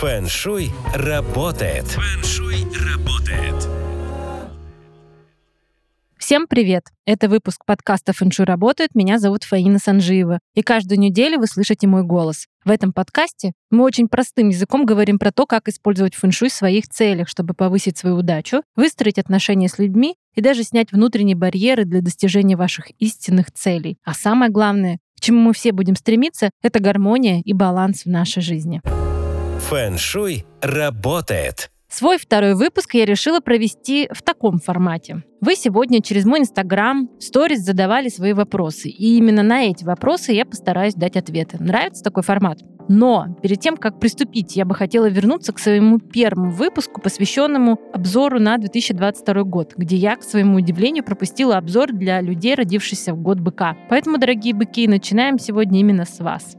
Фэн-шуй работает. Фэн-шуй работает. Всем привет! Это выпуск подкаста «Фэншуй работает». Меня зовут Фаина Санжиева. И каждую неделю вы слышите мой голос. В этом подкасте мы очень простым языком говорим про то, как использовать фэншуй в своих целях, чтобы повысить свою удачу, выстроить отношения с людьми и даже снять внутренние барьеры для достижения ваших истинных целей. А самое главное, к чему мы все будем стремиться, это гармония и баланс в нашей жизни. Фэн-шуй работает. Свой второй выпуск я решила провести в таком формате. Вы сегодня через мой инстаграм сторис задавали свои вопросы, и именно на эти вопросы я постараюсь дать ответы. Нравится такой формат? Но перед тем, как приступить, я бы хотела вернуться к своему первому выпуску, посвященному обзору на 2022 год, где я, к своему удивлению, пропустила обзор для людей, родившихся в год быка. Поэтому, дорогие быки, начинаем сегодня именно с вас.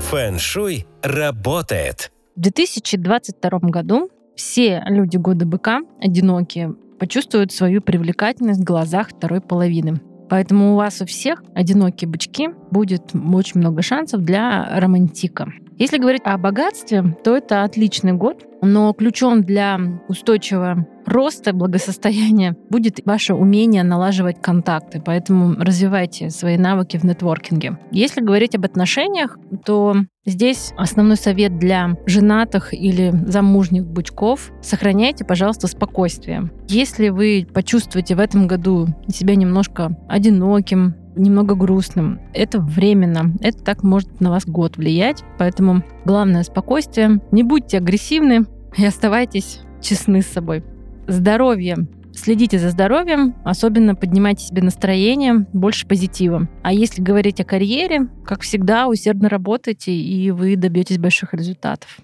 Фэн-шуй работает. В 2022 году все люди года быка, одинокие, почувствуют свою привлекательность в глазах второй половины. Поэтому у вас у всех, одинокие бычки, будет очень много шансов для романтика. Если говорить о богатстве, то это отличный год, но ключом для устойчивого роста, благосостояния будет ваше умение налаживать контакты. Поэтому развивайте свои навыки в нетворкинге. Если говорить об отношениях, то здесь основной совет для женатых или замужних бычков – сохраняйте, пожалуйста, спокойствие. Если вы почувствуете в этом году себя немножко одиноким, немного грустным. Это временно. Это так может на вас год влиять. Поэтому главное спокойствие. Не будьте агрессивны и оставайтесь честны с собой. Здоровье. Следите за здоровьем, особенно поднимайте себе настроение, больше позитива. А если говорить о карьере, как всегда, усердно работайте, и вы добьетесь больших результатов.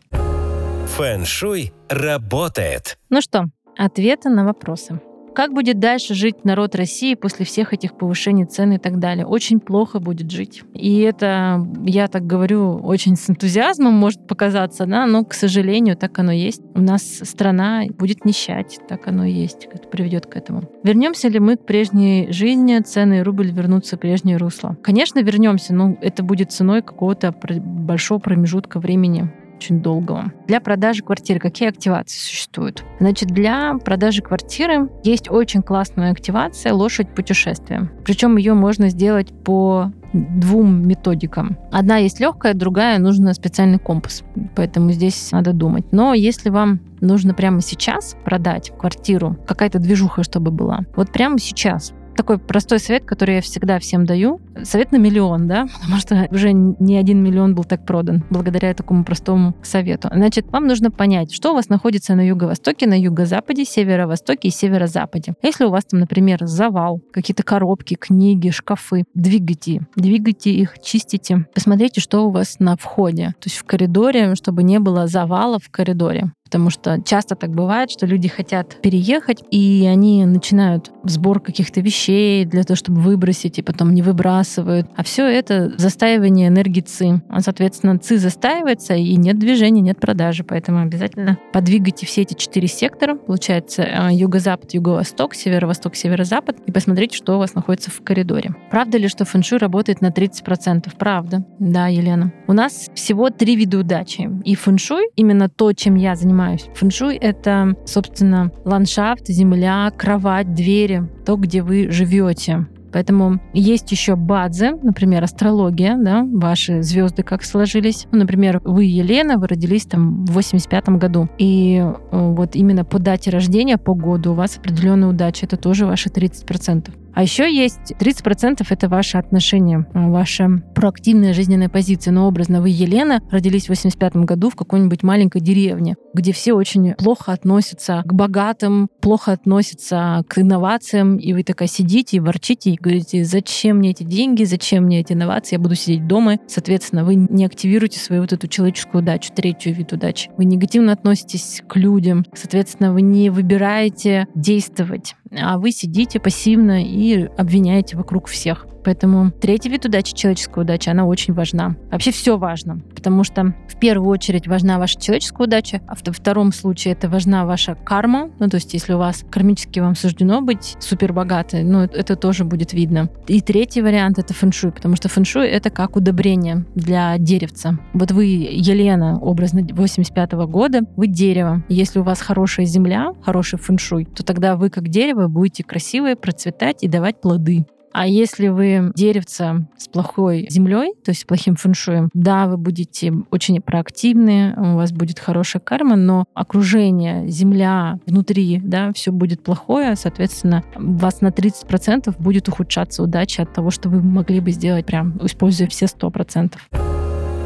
Фэн-шуй работает. Ну что, ответы на вопросы. Как будет дальше жить народ России после всех этих повышений цен и так далее? Очень плохо будет жить. И это, я так говорю, очень с энтузиазмом может показаться, да, но, к сожалению, так оно есть. У нас страна будет нищать, так оно и есть. Это приведет к этому. Вернемся ли мы к прежней жизни, цены и рубль вернутся в прежнее русло? Конечно, вернемся, но это будет ценой какого-то большого промежутка времени очень долгого. Для продажи квартиры какие активации существуют? Значит, для продажи квартиры есть очень классная активация лошадь путешествия. Причем ее можно сделать по двум методикам. Одна есть легкая, другая нужна специальный компас. Поэтому здесь надо думать. Но если вам нужно прямо сейчас продать квартиру, какая-то движуха, чтобы была, вот прямо сейчас такой простой совет, который я всегда всем даю. Совет на миллион, да, потому что уже не один миллион был так продан благодаря такому простому совету. Значит, вам нужно понять, что у вас находится на юго-востоке, на юго-западе, северо-востоке и северо-западе. Если у вас там, например, завал, какие-то коробки, книги, шкафы, двигайте, двигайте их, чистите. Посмотрите, что у вас на входе, то есть в коридоре, чтобы не было завала в коридоре. Потому что часто так бывает, что люди хотят переехать, и они начинают сбор каких-то вещей для того, чтобы выбросить, и потом не выбрасывают. А все это застаивание энергии ЦИ. Соответственно, ЦИ застаивается, и нет движения, нет продажи. Поэтому обязательно подвигайте все эти четыре сектора. Получается а, юго-запад, юго-восток, северо-восток, северо-запад, и посмотрите, что у вас находится в коридоре. Правда ли, что фэншуй работает на 30%? Правда. Да, Елена. У нас всего три вида удачи. И фэншуй, именно то, чем я занимаюсь, занимаюсь. Фэншуй — это, собственно, ландшафт, земля, кровать, двери, то, где вы живете. Поэтому есть еще бадзе, например, астрология, да, ваши звезды как сложились. Ну, например, вы, Елена, вы родились там в 85 году. И э, вот именно по дате рождения, по году у вас определенная удача. Это тоже ваши 30%. А еще есть 30% это ваши отношения, а, ваша проактивная жизненная позиция. Но образно вы, Елена, родились в 85 году в какой-нибудь маленькой деревне, где все очень плохо относятся к богатым, плохо относятся к инновациям, и вы такая сидите и ворчите и говорите, зачем мне эти деньги, зачем мне эти инновации, я буду сидеть дома. Соответственно, вы не активируете свою вот эту человеческую удачу, третью вид удачи. Вы негативно относитесь к людям, соответственно, вы не выбираете действовать а вы сидите пассивно и обвиняете вокруг всех. Поэтому третий вид удачи, человеческая удача, она очень важна. Вообще все важно, потому что в первую очередь важна ваша человеческая удача, а во втором случае это важна ваша карма. Ну, то есть если у вас кармически вам суждено быть супер богатой, ну, это тоже будет видно. И третий вариант — это фэншуй, потому что фэншуй — это как удобрение для деревца. Вот вы, Елена, образно 85 -го года, вы дерево. Если у вас хорошая земля, хороший фэншуй, то тогда вы как дерево будете красивые, процветать и давать плоды. А если вы деревце с плохой землей, то есть с плохим фэншуем, да, вы будете очень проактивны, у вас будет хорошая карма, но окружение, земля внутри, да, все будет плохое, соответственно, у вас на 30% будет ухудшаться удача от того, что вы могли бы сделать прям, используя все 100%.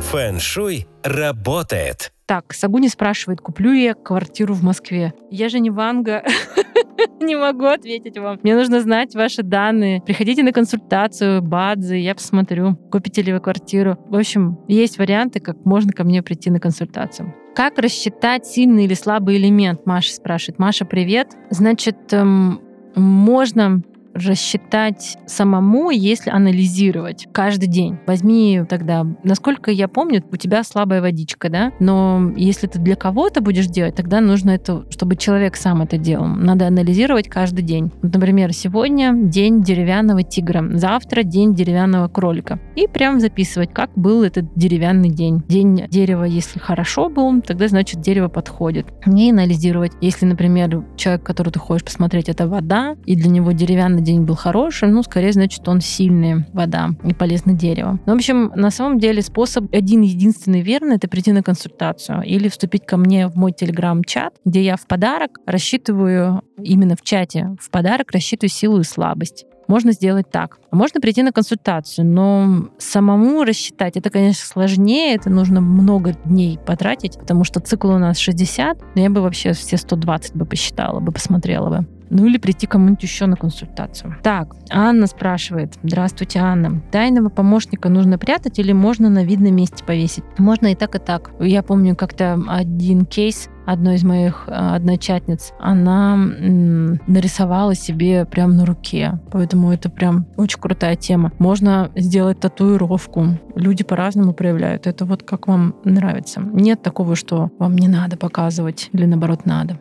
Фэн-шуй работает. Так, Сагуни спрашивает, куплю я квартиру в Москве. Я же не Ванга, не могу ответить вам. Мне нужно знать ваши данные. Приходите на консультацию, бадзы, я посмотрю, купите ли вы квартиру. В общем, есть варианты, как можно ко мне прийти на консультацию. Как рассчитать сильный или слабый элемент? Маша спрашивает. Маша, привет. Значит, эм, можно рассчитать самому, если анализировать каждый день. Возьми тогда, насколько я помню, у тебя слабая водичка, да? Но если ты для кого-то будешь делать, тогда нужно это, чтобы человек сам это делал. Надо анализировать каждый день. например, сегодня день деревянного тигра, завтра день деревянного кролика. И прям записывать, как был этот деревянный день. День дерева, если хорошо был, тогда значит дерево подходит. Не анализировать. Если, например, человек, который ты хочешь посмотреть, это вода, и для него деревянный на день был хороший, ну, скорее, значит, он сильный, вода, и полезно дерево. Ну, в общем, на самом деле способ один единственный верный — это прийти на консультацию или вступить ко мне в мой телеграм-чат, где я в подарок рассчитываю, именно в чате, в подарок рассчитываю силу и слабость можно сделать так. Можно прийти на консультацию, но самому рассчитать это, конечно, сложнее, это нужно много дней потратить, потому что цикл у нас 60, но я бы вообще все 120 бы посчитала бы, посмотрела бы. Ну или прийти кому-нибудь еще на консультацию. Так, Анна спрашивает. Здравствуйте, Анна. Тайного помощника нужно прятать или можно на видном месте повесить? Можно и так, и так. Я помню как-то один кейс, одной из моих э, одночатниц, она нарисовала себе прям на руке. Поэтому это прям очень крутая тема. Можно сделать татуировку. Люди по-разному проявляют. Это вот как вам нравится. Нет такого, что вам не надо показывать или наоборот надо.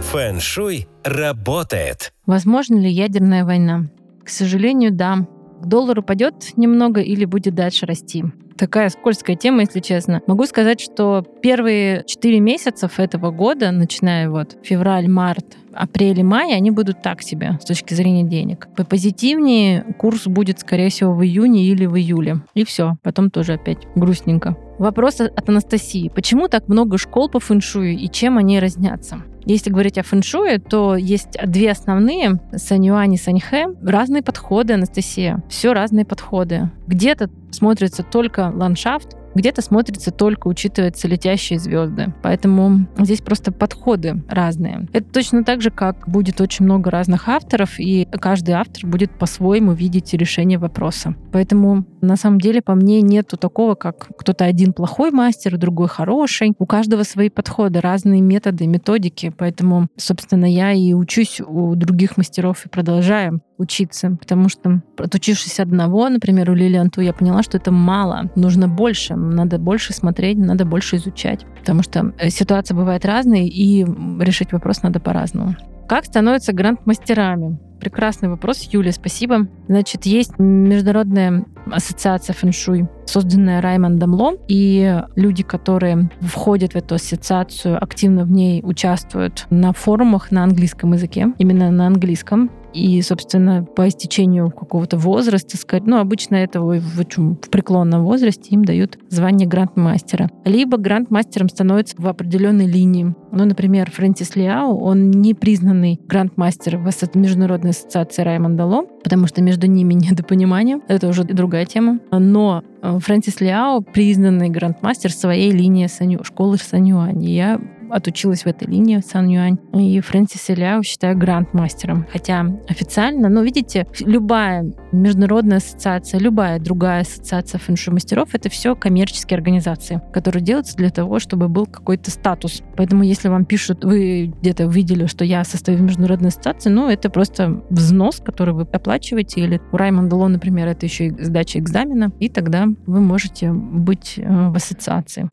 Фэн-шуй работает. Возможно ли ядерная война? К сожалению, да. Доллар упадет немного или будет дальше расти. Такая скользкая тема, если честно. Могу сказать, что первые 4 месяца этого года, начиная вот февраль, март, апрель и май, они будут так себе с точки зрения денег. По позитивнее курс будет, скорее всего, в июне или в июле. И все. Потом тоже опять грустненько. Вопрос от Анастасии. Почему так много школ по фэншую и чем они разнятся? Если говорить о фэншуе, то есть две основные, Санюань и Саньхэ, разные подходы, Анастасия. Все разные подходы. Где-то смотрится только ландшафт, где-то смотрится только учитывается летящие звезды. Поэтому здесь просто подходы разные. Это точно так же, как будет очень много разных авторов, и каждый автор будет по-своему видеть решение вопроса. Поэтому на самом деле по мне нету такого, как кто-то один плохой мастер, другой хороший. У каждого свои подходы, разные методы, методики. Поэтому, собственно, я и учусь у других мастеров и продолжаю учиться, потому что отучившись одного, например, у Лилианту, я поняла, что это мало, нужно больше, надо больше смотреть, надо больше изучать, потому что э, ситуация бывает разная, и решить вопрос надо по-разному. Как становятся гранд-мастерами? Прекрасный вопрос, Юля, спасибо. Значит, есть Международная ассоциация фэншуй, созданная Раймондом Ло, и люди, которые входят в эту ассоциацию, активно в ней участвуют на форумах на английском языке, именно на английском, и, собственно, по истечению какого-то возраста, сказать, ну, обычно этого в, в преклонном возрасте им дают звание грандмастера. Либо грандмастером становится в определенной линии. Ну, например, Фрэнсис Лиау, он не признанный грандмастер в Международной ассоциации Раймонда Ло, потому что между ними недопонимание. Это уже другая тема. Но э, Фрэнсис Лиао признанный грандмастер своей линии Саню, школы Санюань. Я отучилась в этой линии Сан Юань. И Фрэнсис Ляо считаю гранд-мастером. Хотя официально, но видите, любая международная ассоциация, любая другая ассоциация фэншуй мастеров, это все коммерческие организации, которые делаются для того, чтобы был какой-то статус. Поэтому если вам пишут, вы где-то увидели, что я состою в международной ассоциации, ну, это просто взнос, который вы оплачиваете, или у Раймонда Ло, например, это еще и сдача экзамена, и тогда вы можете быть э, в ассоциации.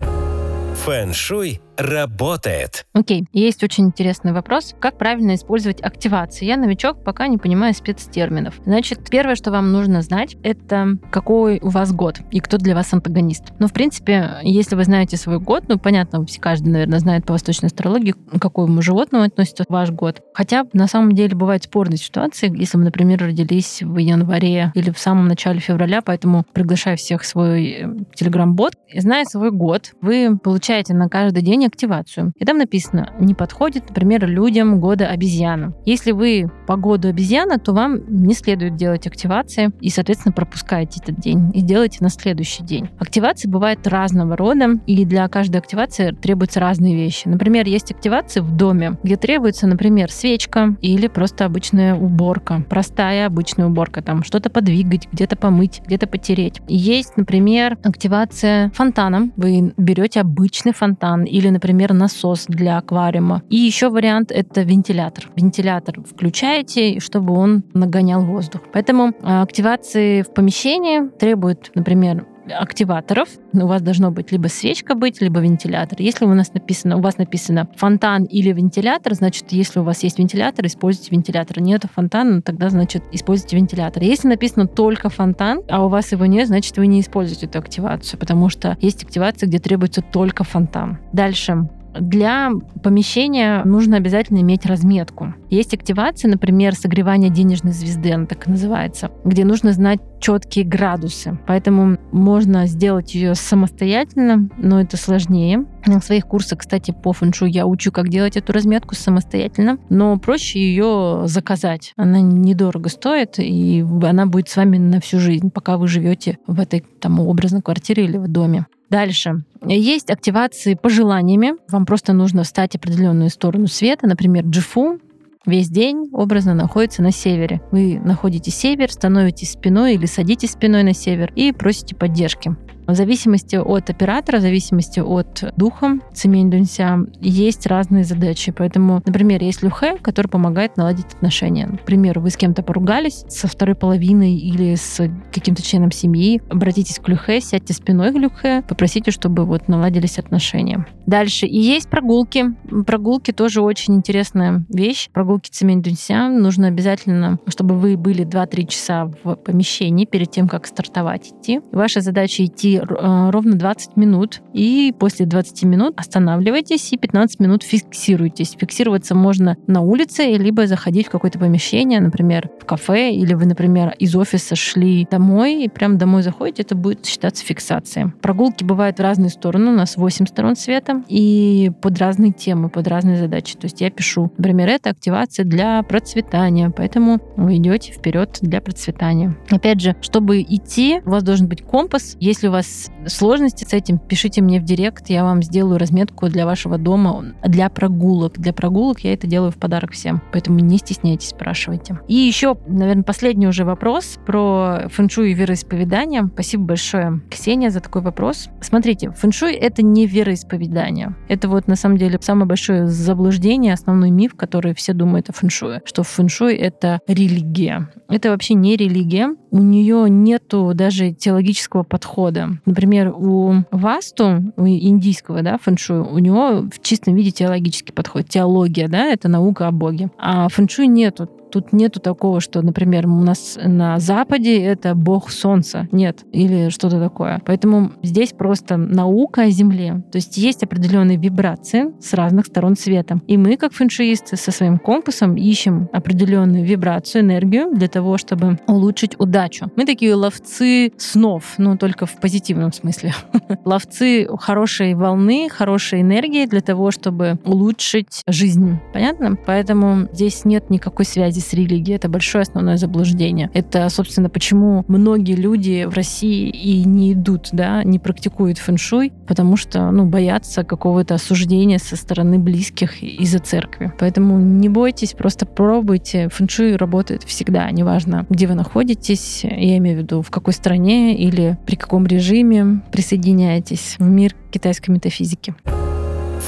Фэн-шуй работает. Окей, есть очень интересный вопрос. Как правильно использовать активации? Я новичок, пока не понимаю спецтерминов. Значит, первое, что вам нужно знать, это какой у вас год и кто для вас антагонист. Ну, в принципе, если вы знаете свой год, ну, понятно, каждый, наверное, знает по восточной астрологии, к какому животному относится ваш год. Хотя, на самом деле, бывают спорные ситуации, если вы, например, родились в январе или в самом начале февраля, поэтому приглашаю всех в свой э, телеграм-бот. Зная свой год, вы получаете на каждый день активацию. И там написано, не подходит, например, людям года обезьяна. Если вы по году обезьяна, то вам не следует делать активации и, соответственно, пропускаете этот день и делаете на следующий день. Активации бывают разного рода, и для каждой активации требуются разные вещи. Например, есть активации в доме, где требуется, например, свечка или просто обычная уборка. Простая обычная уборка, там что-то подвигать, где-то помыть, где-то потереть. Есть, например, активация фонтаном. Вы берете обычный фонтан или, например, насос для аквариума. И еще вариант — это вентилятор. Вентилятор включаете, чтобы он нагонял воздух. Поэтому а, активации в помещении требуют, например, активаторов. У вас должно быть либо свечка быть, либо вентилятор. Если у нас написано, у вас написано фонтан или вентилятор, значит, если у вас есть вентилятор, используйте вентилятор. Нет фонтана, тогда, значит, используйте вентилятор. Если написано только фонтан, а у вас его нет, значит, вы не используете эту активацию, потому что есть активация, где требуется только фонтан. Дальше. Для помещения нужно обязательно иметь разметку. Есть активация, например, согревание денежной звезды, она так и называется, где нужно знать четкие градусы. Поэтому можно сделать ее самостоятельно, но это сложнее. На своих курсах, кстати, по фэншу я учу, как делать эту разметку самостоятельно, но проще ее заказать. Она недорого стоит, и она будет с вами на всю жизнь, пока вы живете в этой там образной квартире или в доме. Дальше. Есть активации пожеланиями. Вам просто нужно встать определенную сторону света, например, джифу, весь день образно находится на севере. Вы находите север, становитесь спиной или садитесь спиной на север и просите поддержки. В зависимости от оператора, в зависимости от духа Цемень Дунся есть разные задачи. Поэтому, например, есть Люхэ, который помогает наладить отношения. Например, вы с кем-то поругались со второй половиной или с каким-то членом семьи, обратитесь к Люхэ, сядьте спиной к Люхэ, попросите, чтобы вот наладились отношения. Дальше. И есть прогулки. Прогулки тоже очень интересная вещь. Прогулки Цемень Дунся. Нужно обязательно, чтобы вы были 2-3 часа в помещении перед тем, как стартовать идти. Ваша задача идти Э, ровно 20 минут. И после 20 минут останавливайтесь и 15 минут фиксируйтесь. Фиксироваться можно на улице, либо заходить в какое-то помещение, например, в кафе, или вы, например, из офиса шли домой, и прям домой заходите, это будет считаться фиксацией. Прогулки бывают в разные стороны. У нас 8 сторон света, и под разные темы, под разные задачи. То есть я пишу, например, это активация для процветания, поэтому вы идете вперед для процветания. Опять же, чтобы идти, у вас должен быть компас. Если у вас вас сложности с этим, пишите мне в директ, я вам сделаю разметку для вашего дома, для прогулок. Для прогулок я это делаю в подарок всем, поэтому не стесняйтесь, спрашивайте. И еще, наверное, последний уже вопрос про фэншуй и вероисповедание. Спасибо большое, Ксения, за такой вопрос. Смотрите, фэншуй — это не вероисповедание. Это вот на самом деле самое большое заблуждение, основной миф, который все думают о фэншуе, что фэншуй — это религия. Это вообще не религия. У нее нету даже теологического подхода. Например, у Васту, у индийского да, фэншуй, у него в чистом виде теологический подход. Теология, да, это наука о Боге. А фэншуй нету Тут нету такого, что, например, у нас на Западе это бог солнца. Нет. Или что-то такое. Поэтому здесь просто наука о Земле. То есть есть определенные вибрации с разных сторон света. И мы, как фэншуисты, со своим компасом ищем определенную вибрацию, энергию для того, чтобы улучшить удачу. Мы такие ловцы снов, но только в позитивном смысле. Ловцы хорошей волны, хорошей энергии для того, чтобы улучшить жизнь. Понятно? Поэтому здесь нет никакой связи с религией. Это большое основное заблуждение. Это, собственно, почему многие люди в России и не идут, да, не практикуют фэншуй, потому что, ну, боятся какого-то осуждения со стороны близких из-за церкви. Поэтому не бойтесь, просто пробуйте. Фэншуй работает всегда, неважно, где вы находитесь, я имею в виду, в какой стране или при каком режиме присоединяетесь в мир китайской метафизики.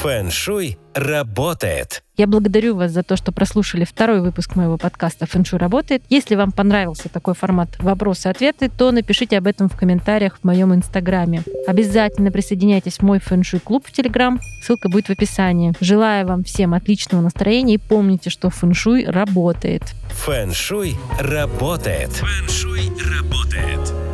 Фэншуй работает. Я благодарю вас за то, что прослушали второй выпуск моего подкаста «Фэншуй работает». Если вам понравился такой формат вопросы-ответы, то напишите об этом в комментариях в моем инстаграме. Обязательно присоединяйтесь в мой фэншуй-клуб в Телеграм. Ссылка будет в описании. Желаю вам всем отличного настроения и помните, что фэншуй работает. Фэншуй работает. Фэншуй работает.